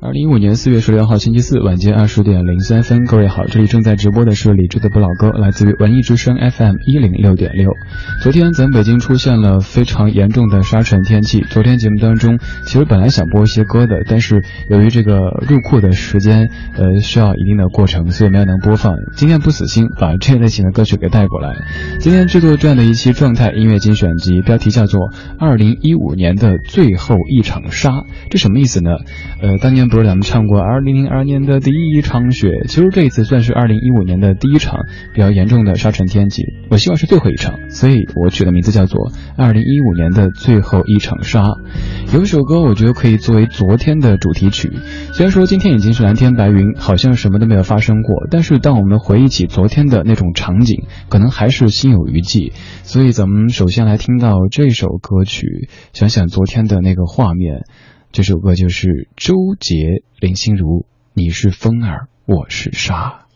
二零一五年四月十六号星期四晚间二十点零三分，各位好，这里正在直播的是李志的不老歌，来自于文艺之声 FM 一零六点六。昨天咱北京出现了非常严重的沙尘天气，昨天节目当中其实本来想播一些歌的，但是由于这个入库的时间呃需要一定的过程，所以没有能播放。今天不死心，把这类型的歌曲给带过来。今天制作这样的一期状态音乐精选集，标题叫做《二零一五年的最后一场沙》，这什么意思呢？呃，当年不是咱们唱过二零零二年的第一场雪，其实这一次算是二零一五年的第一场比较严重的沙尘天气。我希望是最后一场，所以我取的名字叫做《二零一五年的最后一场沙》。有一首歌，我觉得可以作为昨天的主题曲。虽然说今天已经是蓝天白云，好像什么都没有发生过，但是当我们回忆起昨天的那种场景，可能还是心有余悸。所以咱们首先来听到这首歌曲，想想昨天的那个画面。这首歌就是周杰、林心如，你是风儿，我是沙。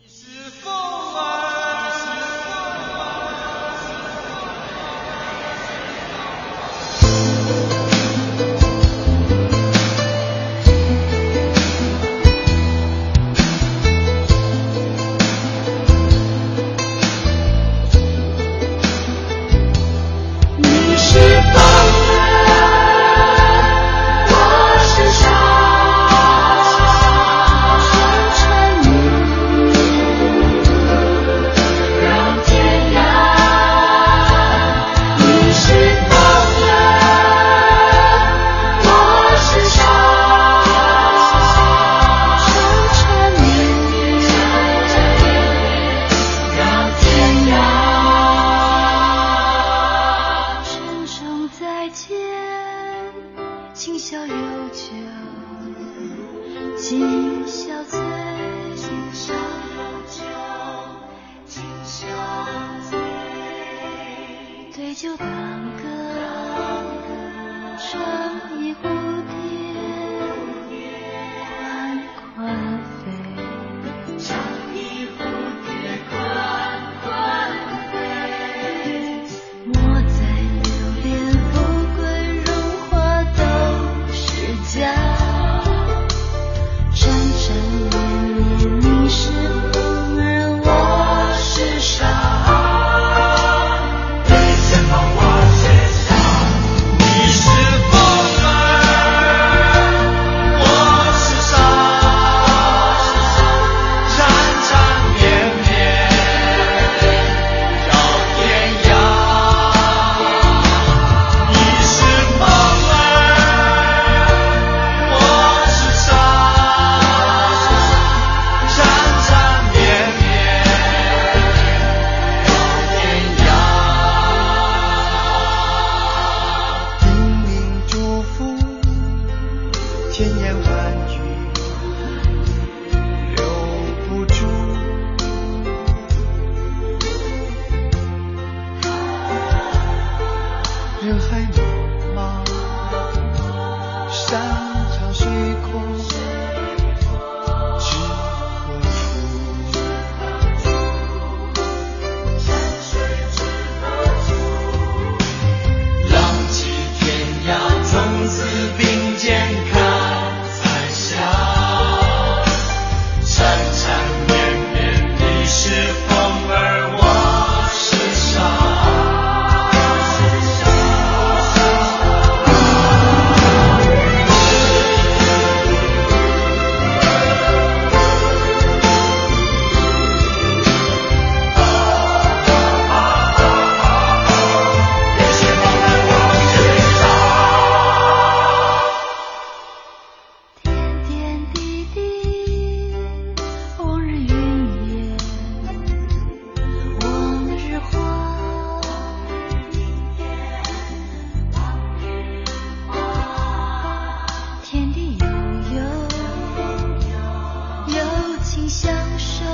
情相守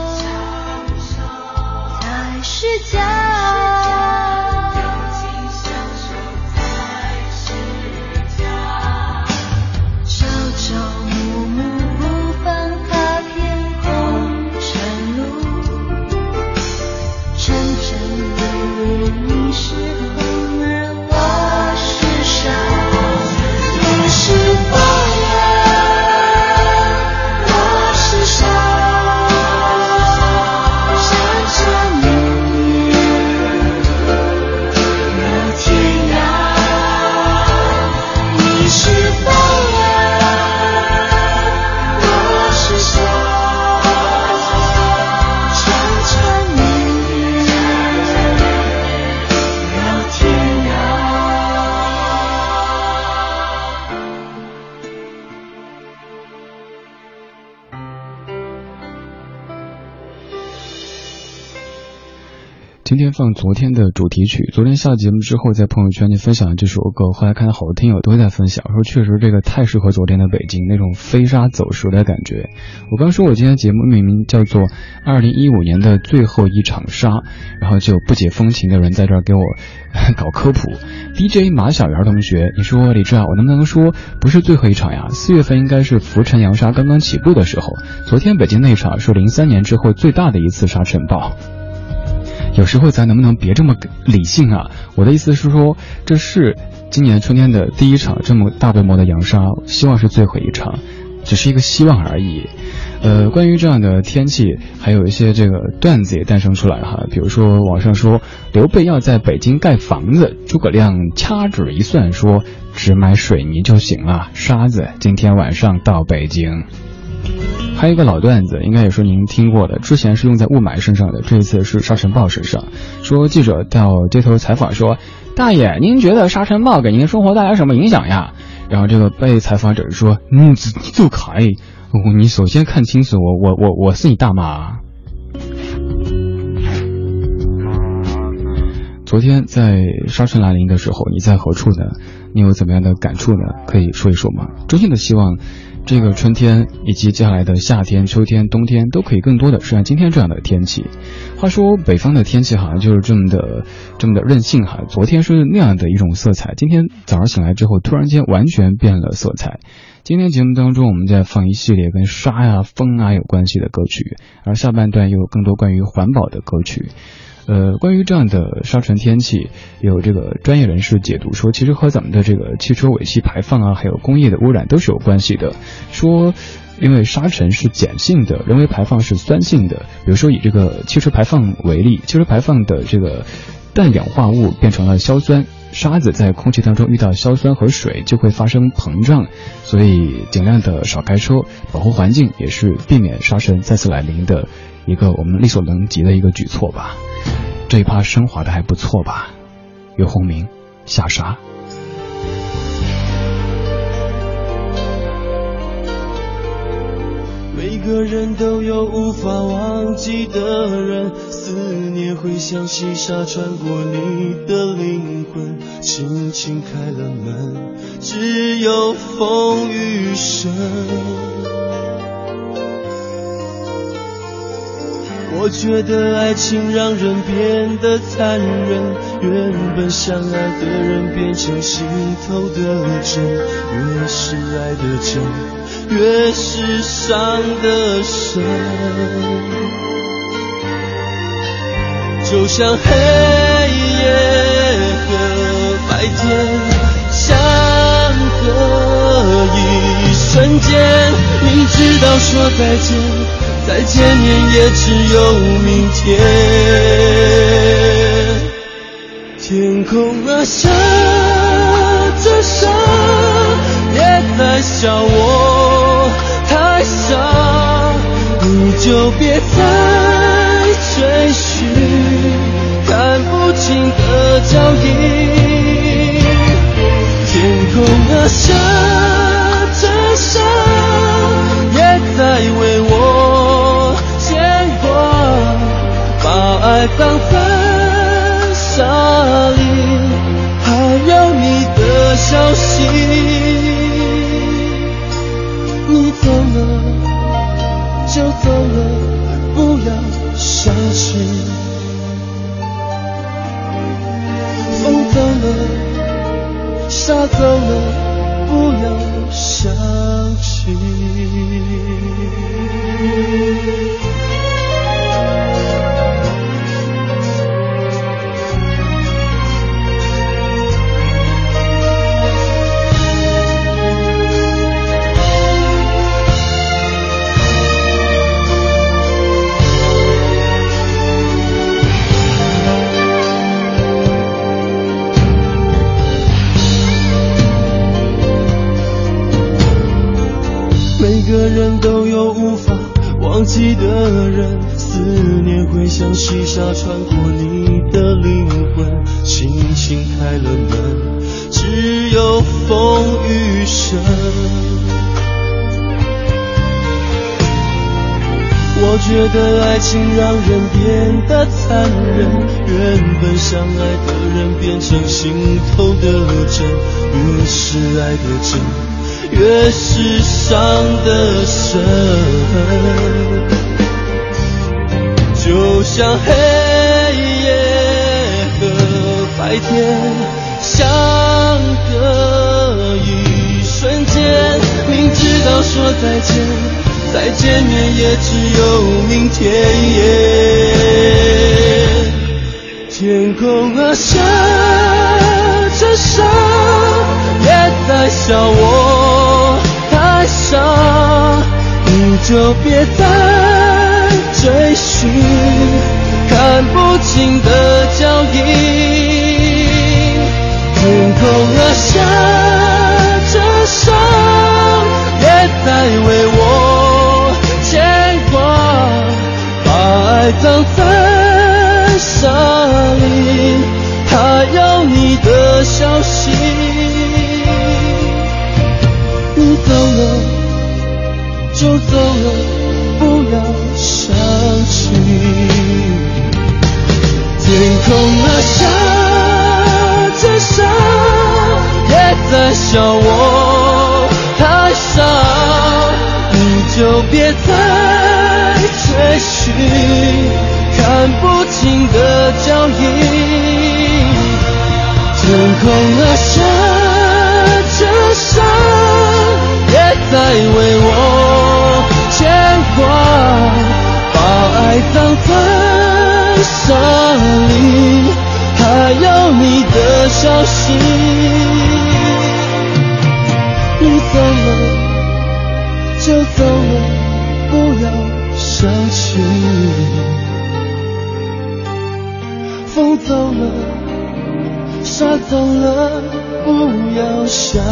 才是家。放昨天的主题曲，昨天下节目之后，在朋友圈里分享了这首歌，后来看到好多听友都在分享，说确实这个太适合昨天的北京那种飞沙走石的感觉。我刚说我今天节目命名叫做二零一五年的最后一场沙，然后就不解风情的人在这儿给我 搞科普。DJ 马小圆同学，你说李志啊，我能不能说不是最后一场呀？四月份应该是浮沉扬沙刚刚起步的时候，昨天北京那场是零三年之后最大的一次沙尘暴。有时候咱能不能别这么理性啊？我的意思是说，这是今年春天的第一场这么大规模的扬沙，希望是最后一场，只是一个希望而已。呃，关于这样的天气，还有一些这个段子也诞生出来哈。比如说网上说刘备要在北京盖房子，诸葛亮掐指一算说只买水泥就行了，沙子今天晚上到北京。还有一个老段子，应该也是您听过的。之前是用在雾霾身上的，这一次是沙尘暴身上。说记者到街头采访说：“大爷，您觉得沙尘暴给您的生活带来什么影响呀？”然后这个被采访者说：“嗯，就可以。你首先看清楚，我我我我是你大妈。”昨天在沙尘来临的时候，你在何处呢？你有怎么样的感触呢？可以说一说吗？衷心的希望。这个春天以及接下来的夏天、秋天、冬天都可以更多的出现今天这样的天气。话说北方的天气好像就是这么的、这么的任性哈。昨天是那样的一种色彩，今天早上醒来之后，突然间完全变了色彩。今天节目当中，我们在放一系列跟沙呀、风啊有关系的歌曲，而下半段又有更多关于环保的歌曲。呃，关于这样的沙尘天气，有这个专业人士解读说，其实和咱们的这个汽车尾气排放啊，还有工业的污染都是有关系的。说，因为沙尘是碱性的，人为排放是酸性的。比如说以这个汽车排放为例，汽车排放的这个氮氧化物变成了硝酸，沙子在空气当中遇到硝酸和水就会发生膨胀，所以尽量的少开车，保护环境也是避免沙尘再次来临的一个我们力所能及的一个举措吧。这一趴升华的还不错吧？岳鸿明下沙。每个人都有无法忘记的人，思念会像细沙穿过你的灵魂，轻轻开了门，只有风雨声。我觉得爱情让人变得残忍，原本相爱的人变成心头的针，越是爱的真，越是伤的深。就像黑夜和白天相隔一瞬间，明知道说再见。再见面也只有明天。天空啊，下着沙，别再笑我太傻，你就别再追寻看不清的脚印。天空啊，下当粉沙里，还有你的消息。你走了就走了，不要想起。风走了，沙走了，不要想起。觉得爱情让人变得残忍，原本相爱的人变成心头的针，越是爱的真，越是伤的深。就像黑夜和白天相隔一瞬间，明知道说再见。再见面也只有明天。天空啊，下着沙，也在笑我太傻，你就别再追寻看不清的脚印。天空啊，下着沙，也在为我。埋葬在沙里，还有你的消息。你走了就走了，不要想起。天空啊，下着沙，也在笑我太傻，你就别再追。看不清的脚印，天空啊下着沙，也在为我牵挂，把爱葬在沙里，还有你的消息。走了，不要想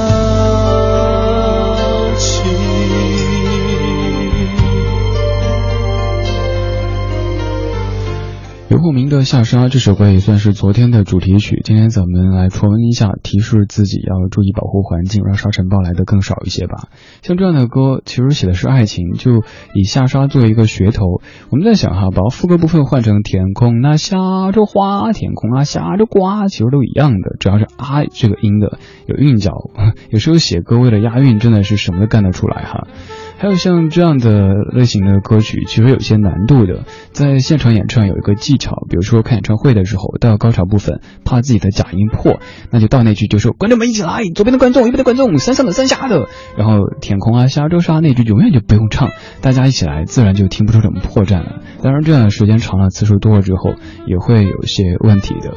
著名的《下沙》这首歌也算是昨天的主题曲。今天咱们来重温一下，提示自己要注意保护环境，让沙尘暴来的更少一些吧。像这样的歌，其实写的是爱情，就以下沙作为一个噱头。我们在想哈，把副歌部分换成天空那下着花，天空啊下着瓜，其实都一样的，只要是啊这个音的有韵脚。有时候写歌为了押韵，真的是什么都干得出来哈。还有像这样的类型的歌曲，其实有些难度的，在现场演唱有一个技巧，比如说看演唱会的时候，到高潮部分，怕自己的假音破，那就到那句就说观众们一起来，左边的观众，右边的观众，山上的山下的，然后天空啊下周沙那句永远就不用唱，大家一起来，自然就听不出什么破绽了。当然，这样的时间长了，次数多了之后，也会有些问题的。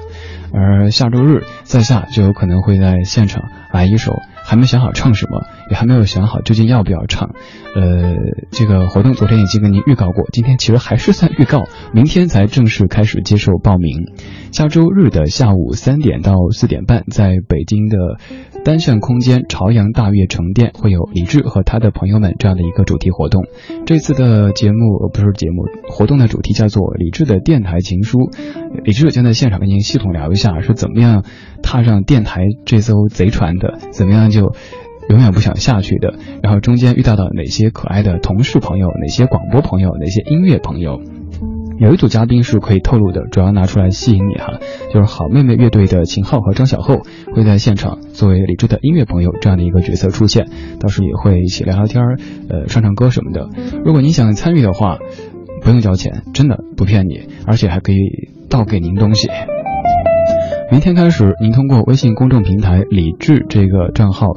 而下周日在下就有可能会在现场来一首。还没想好唱什么，也还没有想好究竟要不要唱。呃，这个活动昨天已经跟您预告过，今天其实还是算预告，明天才正式开始接受报名。下周日的下午三点到四点半，在北京的单向空间朝阳大悦城店会有李志和他的朋友们这样的一个主题活动。这次的节目不是节目活动的主题叫做李志的电台情书。李志将在现场跟您系统聊一下是怎么样踏上电台这艘贼船的，怎么样就。就永远不想下去的，然后中间遇到的哪些可爱的同事朋友，哪些广播朋友，哪些音乐朋友，有一组嘉宾是可以透露的，主要拿出来吸引你哈，就是好妹妹乐队的秦昊和张小厚会在现场作为李志的音乐朋友这样的一个角色出现，到时也会一起聊聊天儿，呃，唱唱歌什么的。如果你想参与的话，不用交钱，真的不骗你，而且还可以倒给您东西。明天开始，您通过微信公众平台“李智”这个账号，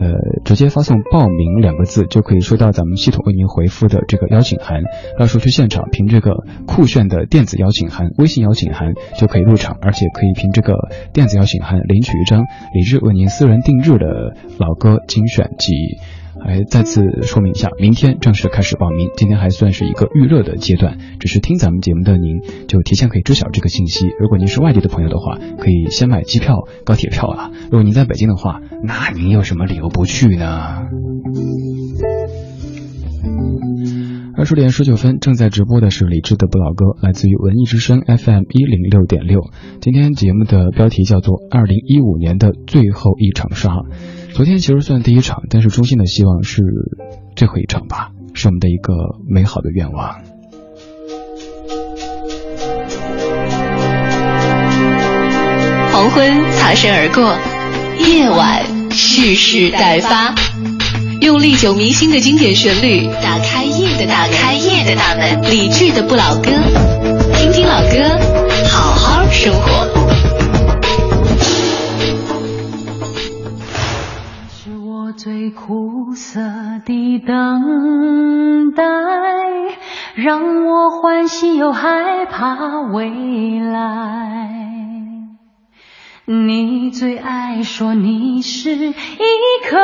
呃，直接发送“报名”两个字，就可以收到咱们系统为您回复的这个邀请函。到时候去现场，凭这个酷炫的电子邀请函、微信邀请函就可以入场，而且可以凭这个电子邀请函领取一张李智为您私人定制的老歌精选集。还再次说明一下，明天正式开始报名。今天还算是一个预热的阶段，只是听咱们节目的您就提前可以知晓这个信息。如果您是外地的朋友的话，可以先买机票、高铁票了。如果您在北京的话，那您有什么理由不去呢？二十点十九分，正在直播的是李志的不老歌，来自于文艺之声 FM 一零六点六。今天节目的标题叫做《二零一五年的最后一场沙》。昨天其实算第一场，但是衷心的希望是最后一场吧，是我们的一个美好的愿望。黄昏擦身而过，夜晚蓄势待发，用历久弥新的经典旋律打开夜的打开夜的大门，理智的不老歌，听听老歌，好好生活。的等待，让我欢喜又害怕未来。你最爱说你是一颗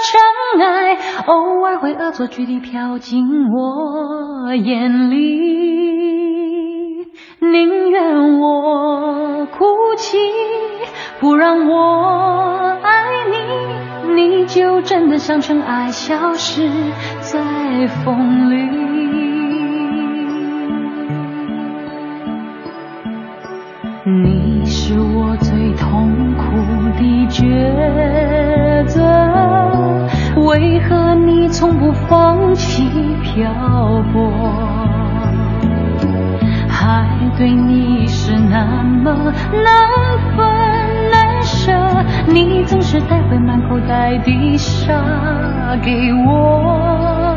尘埃，偶尔会恶作剧地飘进我眼里，宁愿我哭泣，不让我你，就真的像尘埃，消失在风里。你是我最痛苦的抉择，为何你从不放弃漂泊？还对你是那么难分着，你总是带回满口袋的沙给我，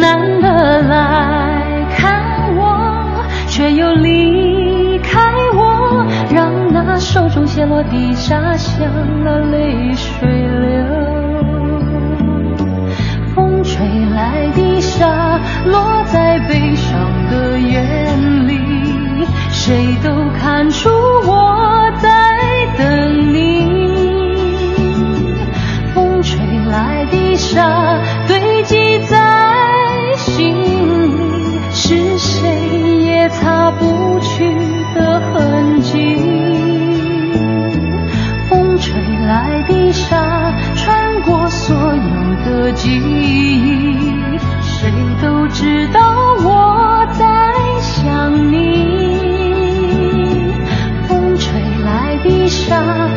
难得来看我，却又离。开我，让那手中泻落的沙像了泪水流。风吹来的沙落在悲伤的眼里，谁都看出记忆，谁都知道我在想你。风吹来的沙，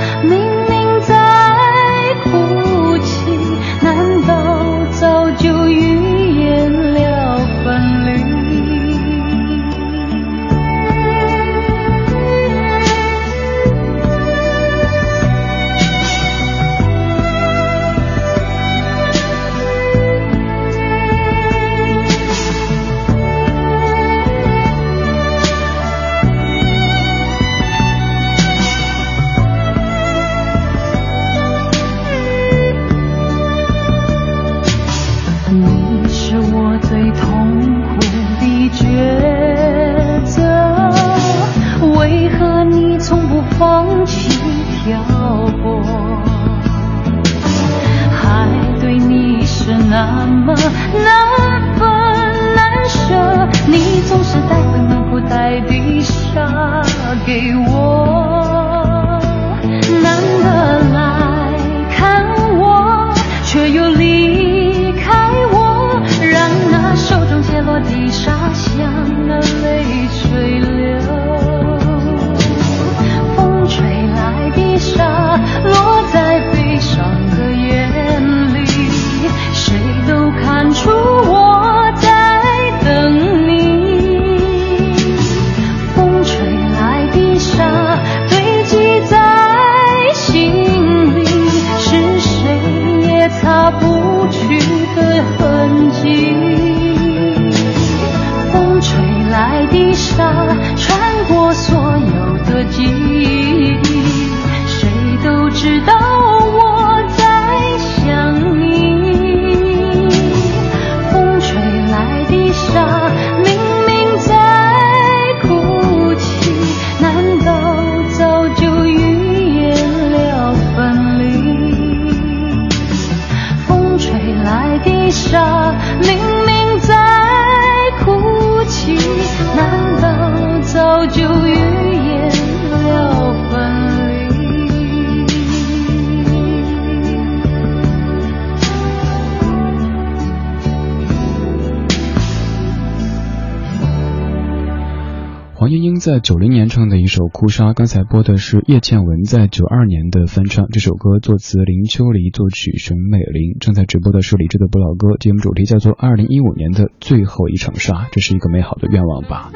在九零年唱的一首《哭砂》，刚才播的是叶倩文在九二年的翻唱。这首歌作词林秋离，作曲熊美玲。正在直播的是李志的不老歌，节目主题叫做《二零一五年的最后一场沙》，这是一个美好的愿望吧。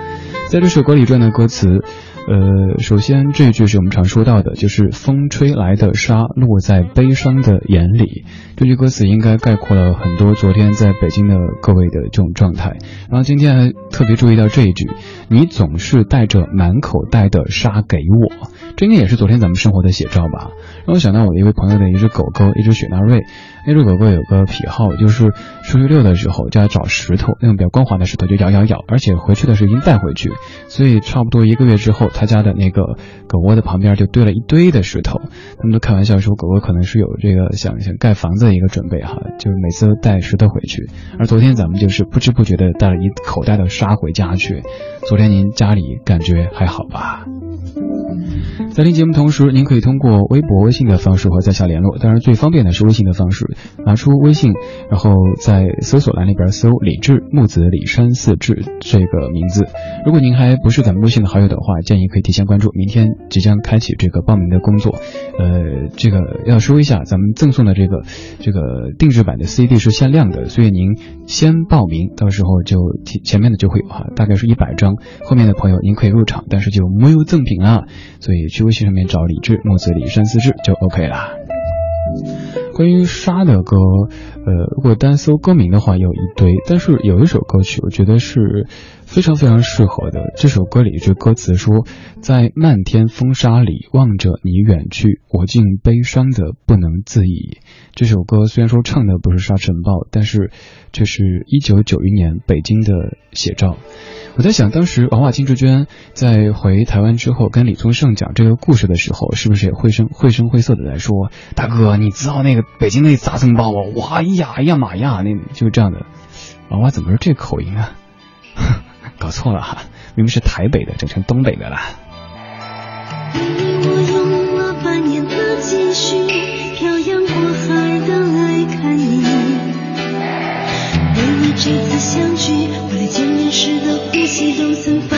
在这首歌里转的歌词，呃，首先这一句是我们常说到的，就是风吹来的沙落在悲伤的眼里。这句歌词应该概括了很多昨天在北京的各位的这种状态。然后今天还特别注意到这一句：你总是带着满口袋的沙给我，这应该也是昨天咱们生活的写照吧。让我想到我的一位朋友的一只狗狗，一只雪纳瑞。那只狗狗有个癖好，就是出去遛的时候就要找石头，那种比较光滑的石头就咬咬咬，而且回去的时候已经带回去，所以差不多一个月之后，他家的那个狗窝的旁边就堆了一堆的石头。他们都开玩笑说，狗狗可能是有这个想想盖房子的一个准备哈，就是每次都带石头回去。而昨天咱们就是不知不觉的带了一口袋的沙回家去。昨天您家里感觉还好吧？在听节目同时，您可以通过微博、微信的方式和在下联络。当然，最方便的是微信的方式，拿出微信，然后在搜索栏里边搜“李志木子李山四志”这个名字。如果您还不是咱们微信的好友的话，建议可以提前关注。明天即将开启这个报名的工作。呃，这个要说一下，咱们赠送的这个这个定制版的 CD 是限量的，所以您先报名，到时候就前面的就会有哈，大概是一百张。后面的朋友您可以入场，但是就没有赠品了。所以去微信上面找李志木子李山四志就 OK 了。关于沙的歌，呃，如果单搜歌名的话有一堆，但是有一首歌曲，我觉得是非常非常适合的。这首歌里一句歌词说：“在漫天风沙里望着你远去，我竟悲伤的不能自已。”这首歌虽然说唱的不是沙尘暴，但是却是一九九一年北京的写照。我在想，当时王华金志娟在回台湾之后，跟李宗盛讲这个故事的时候，是不是也绘声绘声绘色的在说：“大哥，你知道那个北京那杂层包啊？哇呀哎呀妈呀，那就这样的。”王瓦怎么是这口音啊？搞错了哈，明明是台北的，整成东北的了。我用了半年的积蓄，漂洋过海的来看你。为了这次相聚，为了见面时的呼吸，都曾发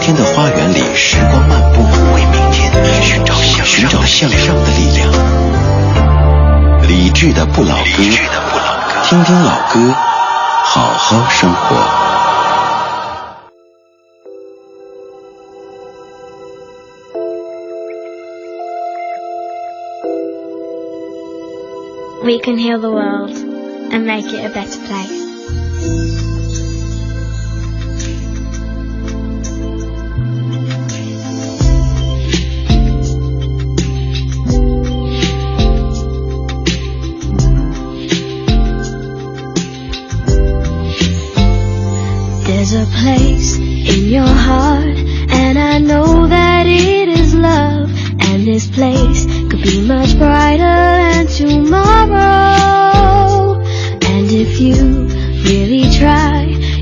天的花园里，时光漫步，为明天寻找向寻找向上的力量。理智的不老歌，听听老歌，好好生活。We can heal the world and make it a better place. place in your heart. And I know that it is love. And this place could be much brighter than tomorrow. And if you really try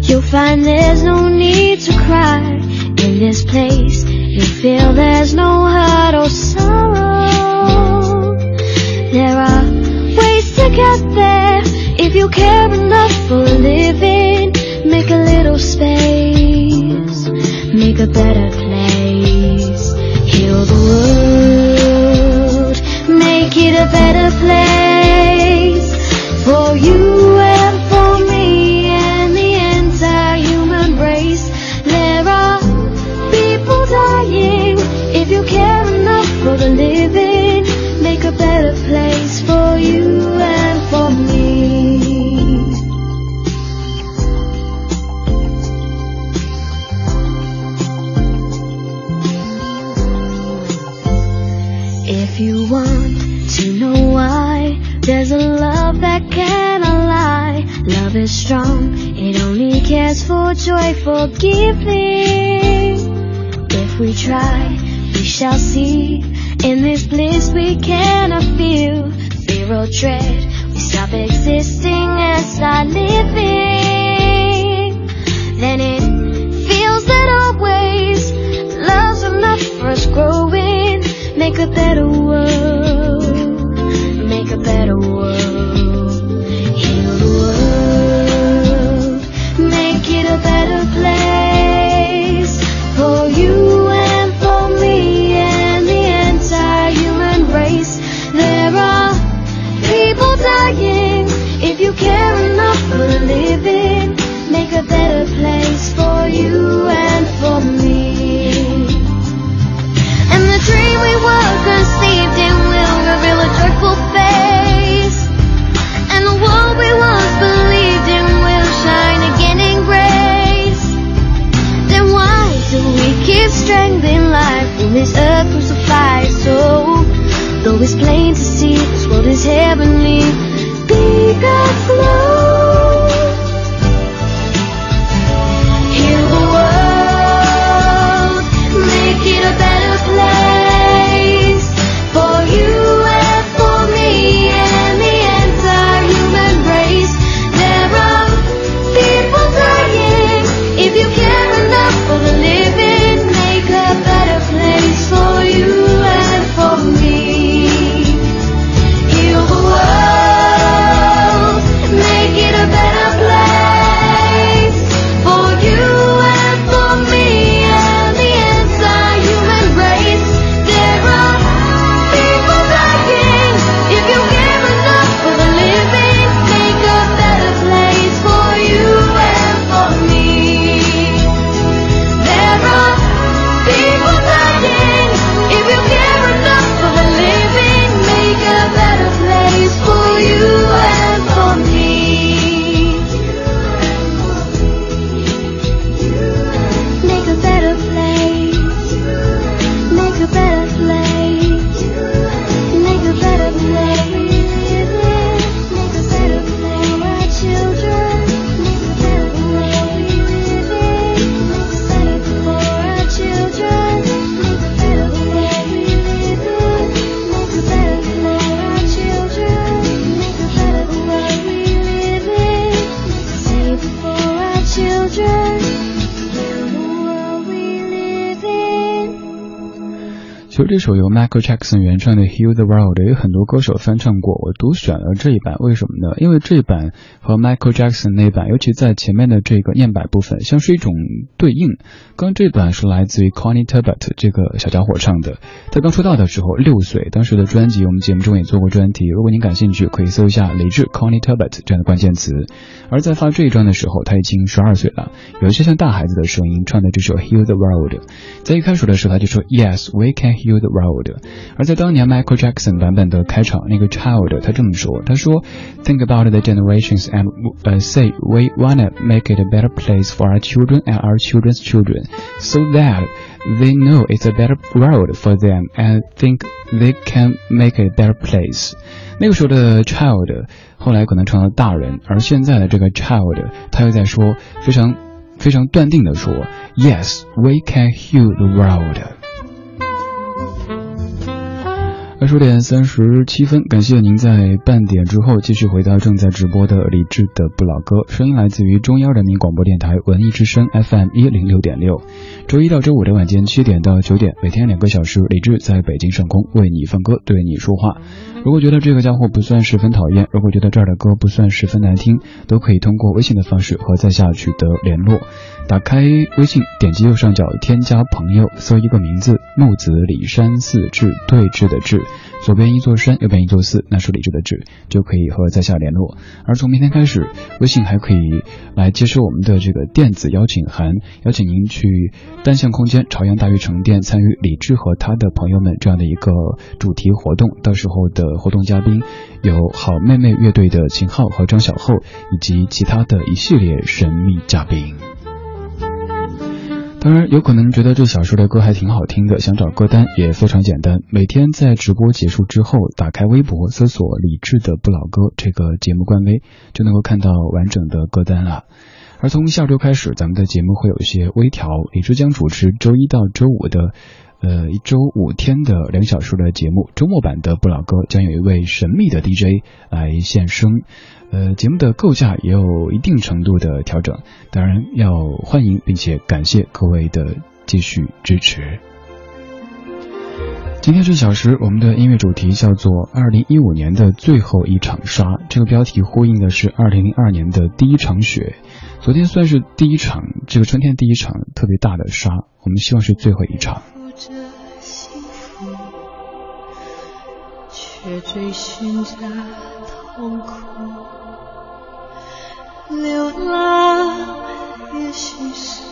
You'll find there's no need to cry. In this place you'll feel there's no hurt or sorrow. There are ways to get there If you care enough for living. Space, make a better place. Heal the world, make it a better place for you shall see. Keep strangling life when this earth crucified so? Though it's plain to see this world is heavenly, be God's love. 其实这首由 Michael Jackson 原唱的《Heal the World》有很多歌手翻唱过，我独选了这一版，为什么呢？因为这一版和 Michael Jackson 那版，尤其在前面的这个念白部分，像是一种对应。刚这版是来自于 Connie Turbot 这个小家伙唱的，他刚出道的时候六岁，当时的专辑我们节目中也做过专题，如果您感兴趣，可以搜一下李志 Connie Turbot 这样的关键词。而在发这一张的时候，他已经十二岁了，有一些像大孩子的声音唱的这首《Heal the World》。在一开始的时候，他就说 Yes, we can heal the world。而在当年 Michael Jackson 版本的开场，那个 Child 他这么说，他说 Think about the generations and、uh, say we wanna make it a better place for our children and our children's children, so that they know it's a better world for them and think they can make it a better place。那个时候的 child 后来可能成了大人，而现在的这个 child 他又在说非常非常断定的说，Yes, we can heal the world。 二十点三十七分，感谢您在半点之后继续回到正在直播的李志的不老歌，声音来自于中央人民广播电台文艺之声 FM 一零六点六。周一到周五的晚间七点到九点，每天两个小时，李志在北京上空为你放歌，对你说话。如果觉得这个家伙不算十分讨厌，如果觉得这儿的歌不算十分难听，都可以通过微信的方式和在下取得联络。打开微信，点击右上角添加朋友，搜一个名字木子李山寺志对峙的志，左边一座山，右边一座寺，那是李志的志，就可以和在下联络。而从明天开始，微信还可以来接收我们的这个电子邀请函，邀请您去单向空间朝阳大悦城店参与李志和他的朋友们这样的一个主题活动。到时候的活动嘉宾有好妹妹乐队的秦昊和张小厚，以及其他的一系列神秘嘉宾。当然，有可能觉得这小时的歌还挺好听的，想找歌单也非常简单。每天在直播结束之后，打开微博搜索“李志的不老歌”这个节目官微，就能够看到完整的歌单了。而从下周开始，咱们的节目会有一些微调，李志将主持周一到周五的。呃，一周五天的两小时的节目，周末版的不老歌将有一位神秘的 DJ 来现身。呃，节目的构架也有一定程度的调整，当然要欢迎并且感谢各位的继续支持。今天这小时，我们的音乐主题叫做“二零一五年的最后一场沙”，这个标题呼应的是二零零二年的第一场雪。昨天算是第一场，这个春天第一场特别大的沙，我们希望是最后一场。着幸福，却追寻着痛苦。流浪也许是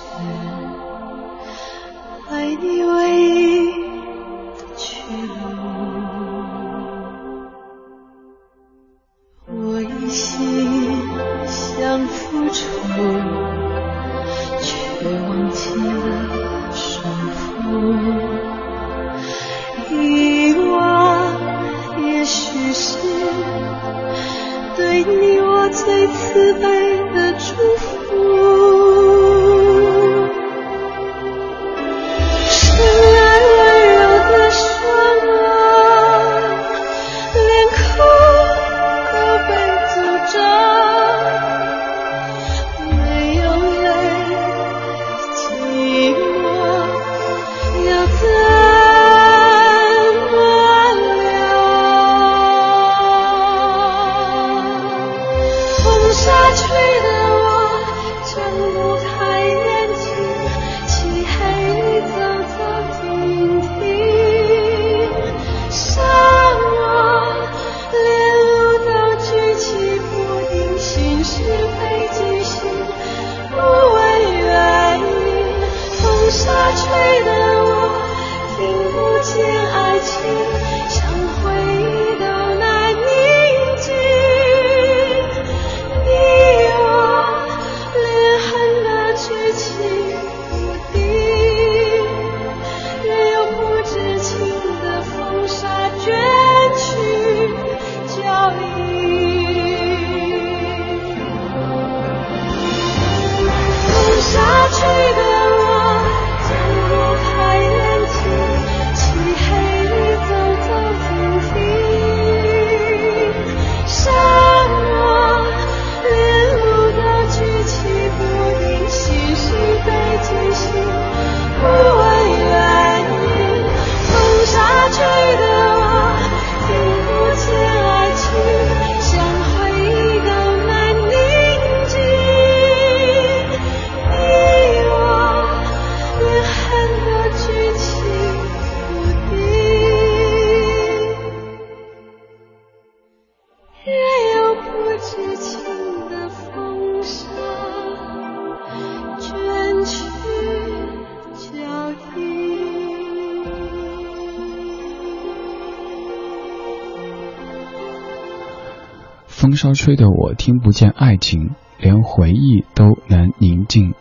吹得我听不见爱情，连回忆都难宁静。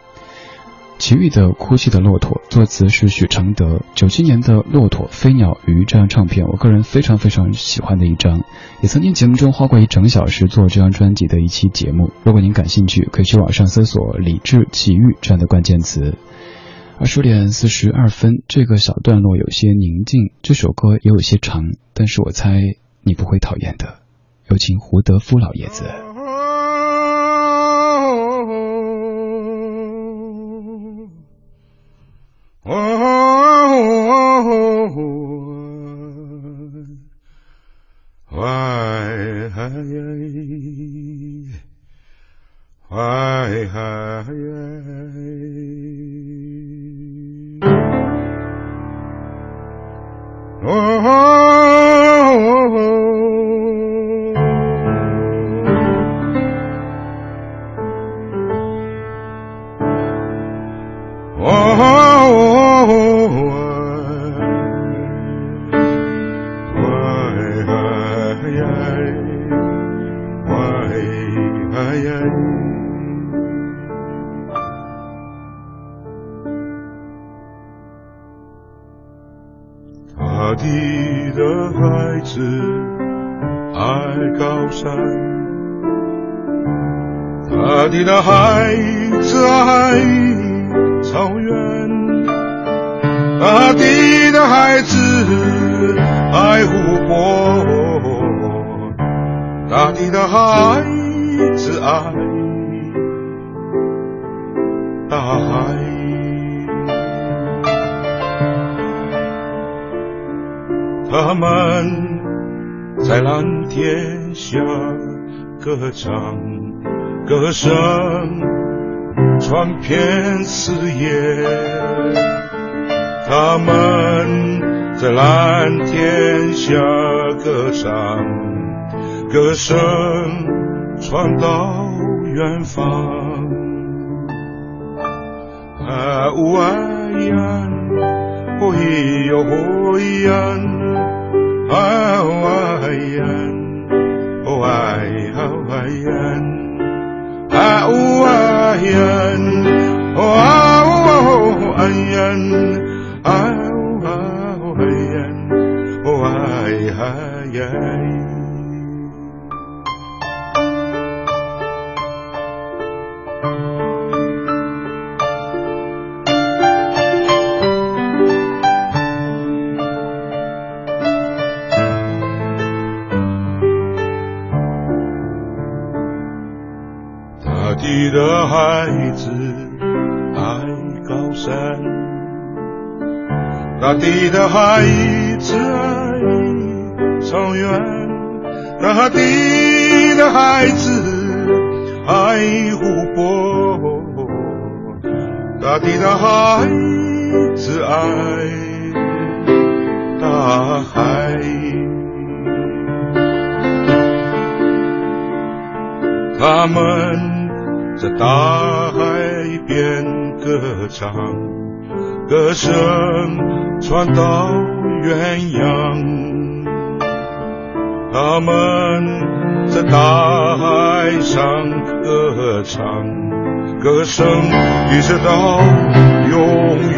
齐豫的《哭泣的骆驼》，作词是许常德。九七年的《骆驼、飞鸟、鱼》这张唱片，我个人非常非常喜欢的一张，也曾经节目中花过一整小时做这张专辑的一期节目。如果您感兴趣，可以去网上搜索“李志、齐豫”这样的关键词。二十点四十二分，这个小段落有些宁静，这首歌也有些长，但是我猜你不会讨厌的。有请胡德夫老爷子。子爱高山，大地的孩子爱草原，大地的孩子爱湖泊，大地的孩子爱大海。他们在蓝天下歌唱，歌声传遍四野。他们在蓝天下歌唱，歌声传到远方。啊呜啊呀，哦咿哟哦咿呀。Hawaiian, Hawaiian, Hawaiian, Hawaiian, Hawaiian, Hawaiian. 地孩子爱高山，大地的孩子爱草原，大地的孩子爱湖泊，大地的孩子爱大海，他们。在大海边歌唱，歌声传到远洋。他们在大海上歌唱，歌声一直到永远。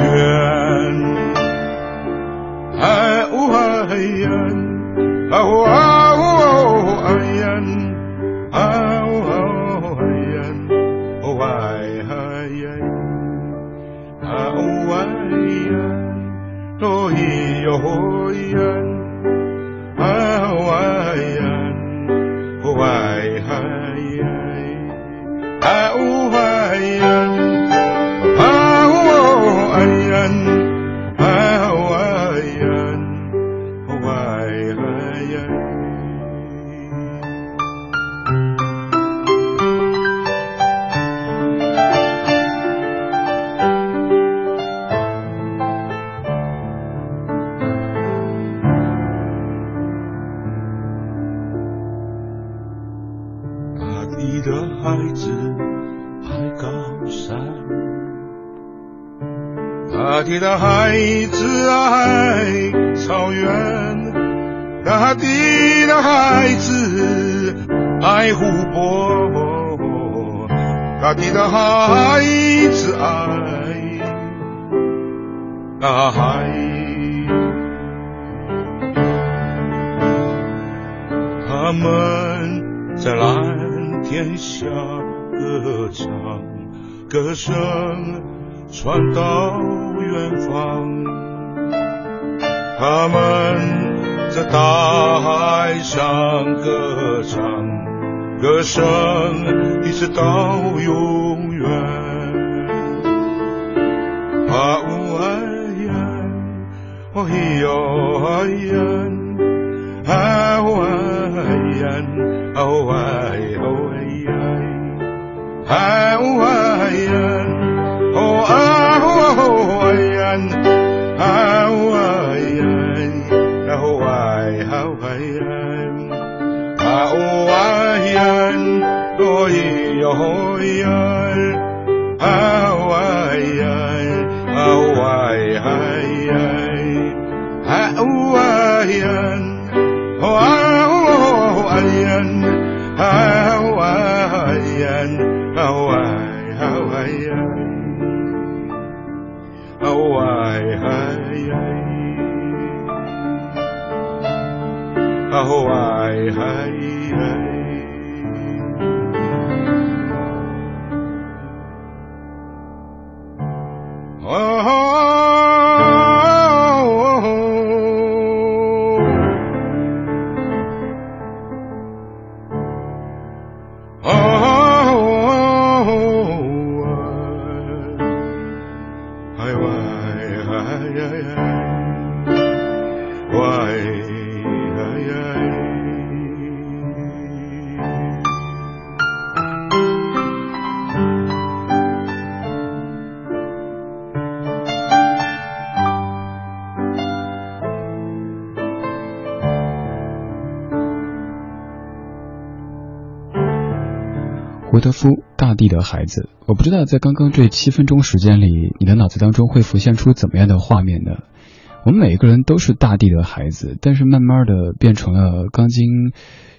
大海，他们在蓝。天下歌唱，歌声传到远方。他们在大海上歌唱，歌声一直到永远。啊，哦咿哟哎呀，胡德夫《大地的孩子》，我不知道在刚刚这七分钟时间里，你的脑子当中会浮现出怎么样的画面呢？我们每一个人都是大地的孩子，但是慢慢的变成了钢筋、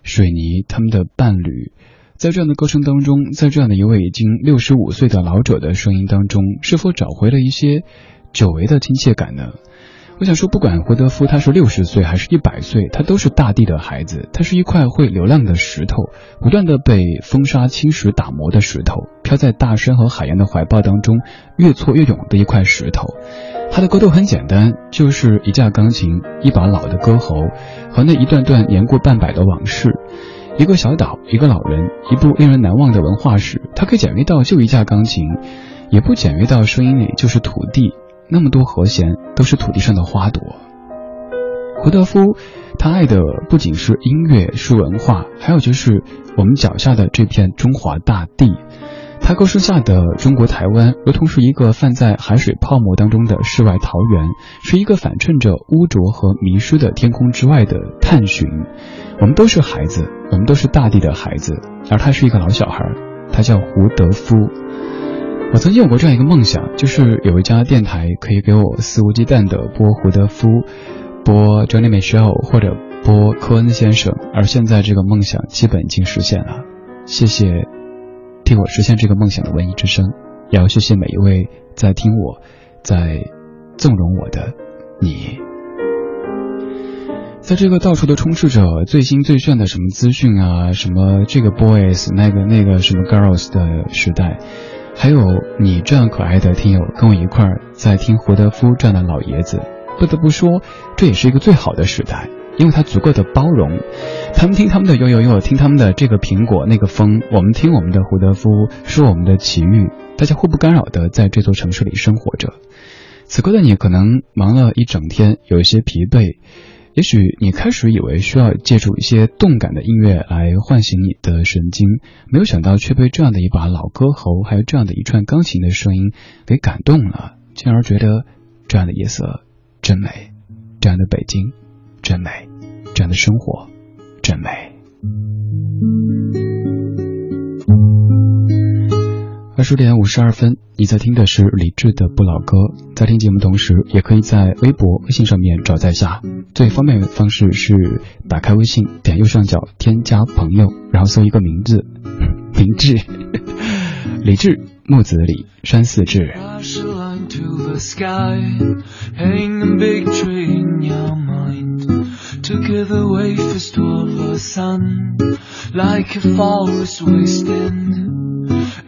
水泥他们的伴侣。在这样的歌声当中，在这样的一位已经六十五岁的老者的声音当中，是否找回了一些久违的亲切感呢？我想说，不管胡德夫他是六十岁还是一百岁，他都是大地的孩子。他是一块会流浪的石头，不断的被风沙侵蚀打磨的石头，飘在大山和海洋的怀抱当中，越挫越勇的一块石头。他的歌都很简单，就是一架钢琴，一把老的歌喉，和那一段段年过半百的往事。一个小岛，一个老人，一部令人难忘的文化史。它可以简约到就一架钢琴，也不简约到声音里就是土地。那么多和弦都是土地上的花朵。胡德夫，他爱的不仅是音乐，是文化，还有就是我们脚下的这片中华大地。他歌声下的中国台湾，如同是一个泛在海水泡沫当中的世外桃源，是一个反衬着污浊和迷失的天空之外的探寻。我们都是孩子，我们都是大地的孩子，而他是一个老小孩，他叫胡德夫。我曾经有过这样一个梦想，就是有一家电台可以给我肆无忌惮的播胡德夫，播 Johnny Mitchell 或者播科恩先生，而现在这个梦想基本已经实现了。谢谢替我实现这个梦想的文艺之声，也要谢谢每一位在听我，在纵容我的你。在这个到处都充斥着最新最炫的什么资讯啊，什么这个 boys 那个那个什么 girls 的时代。还有你这样可爱的听友跟我一块儿在听胡德夫这样的老爷子，不得不说，这也是一个最好的时代，因为他足够的包容。他们听他们的悠悠悠，听他们的这个苹果那个风，我们听我们的胡德夫说我们的奇遇，大家互不干扰的在这座城市里生活着。此刻的你可能忙了一整天，有一些疲惫。也许你开始以为需要借助一些动感的音乐来唤醒你的神经，没有想到却被这样的一把老歌喉，还有这样的一串钢琴的声音给感动了，进而觉得这样的夜色真美，这样的北京真美，这样的生活真美。二十点五十二分，你在听的是李志的不老歌。在听节目同时，也可以在微博、微信上面找在下。最方便的方式是打开微信，点右上角添加朋友，然后搜一个名字，明志，李志，木子李，山寺志。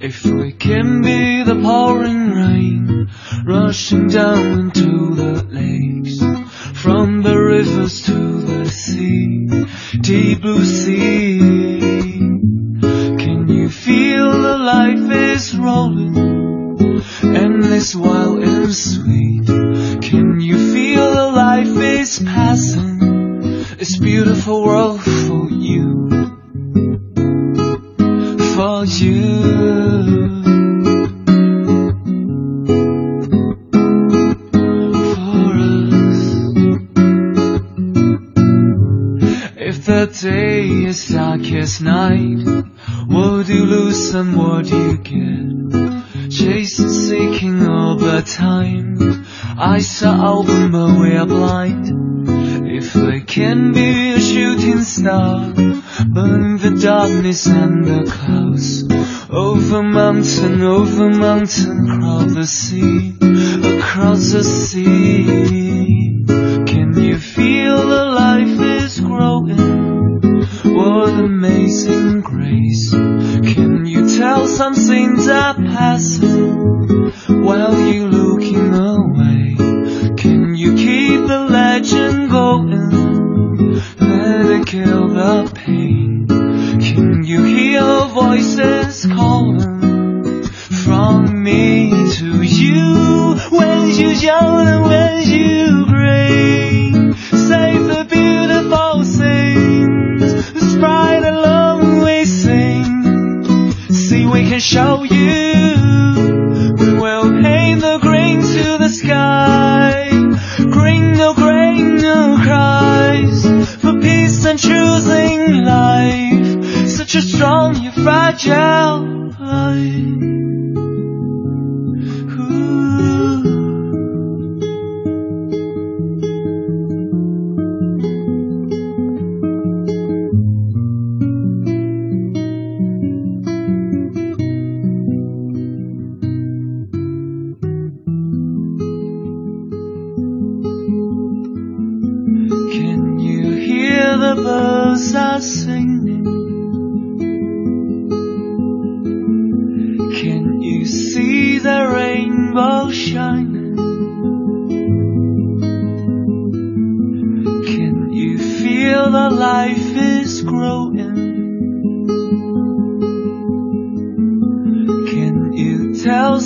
If we can be the pouring rain rushing down into the lakes, from the rivers to the sea, deep blue sea. Can you feel the life is rolling, endless, wild and sweet? Can you feel the life is passing? This beautiful world for you, for you. For us. If the day is dark as night, what do you lose and what do you get? Chasing, seeking all the time. I saw open but we are blind. If I can be a shooting star, burn the darkness and the clouds. Over mountain, over mountain, across the sea, across the sea.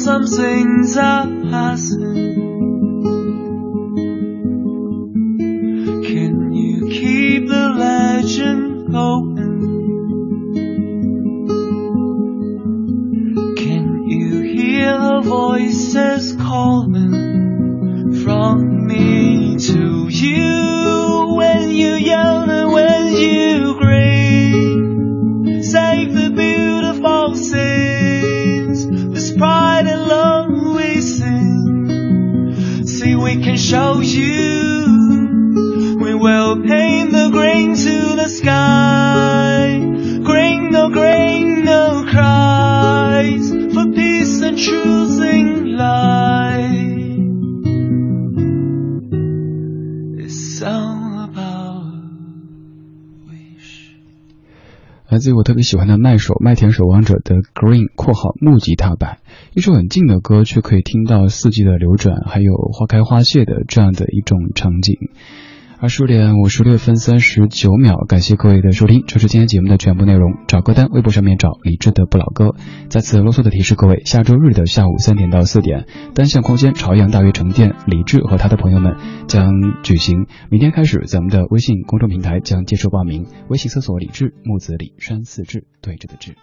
Some things are passing? 所以我特别喜欢的麦手麦田守望者的 Green（ 括号木吉他版），一首很静的歌，却可以听到四季的流转，还有花开花谢的这样的一种场景。二十点五十六分三十九秒，感谢各位的收听，这是今天节目的全部内容。找歌单，微博上面找李志的不老歌。再次啰嗦的提示各位，下周日的下午三点到四点，单向空间朝阳大悦城店，李志和他的朋友们将举行。明天开始，咱们的微信公众平台将接受报名，微信搜索李志木子李山四志对着的志。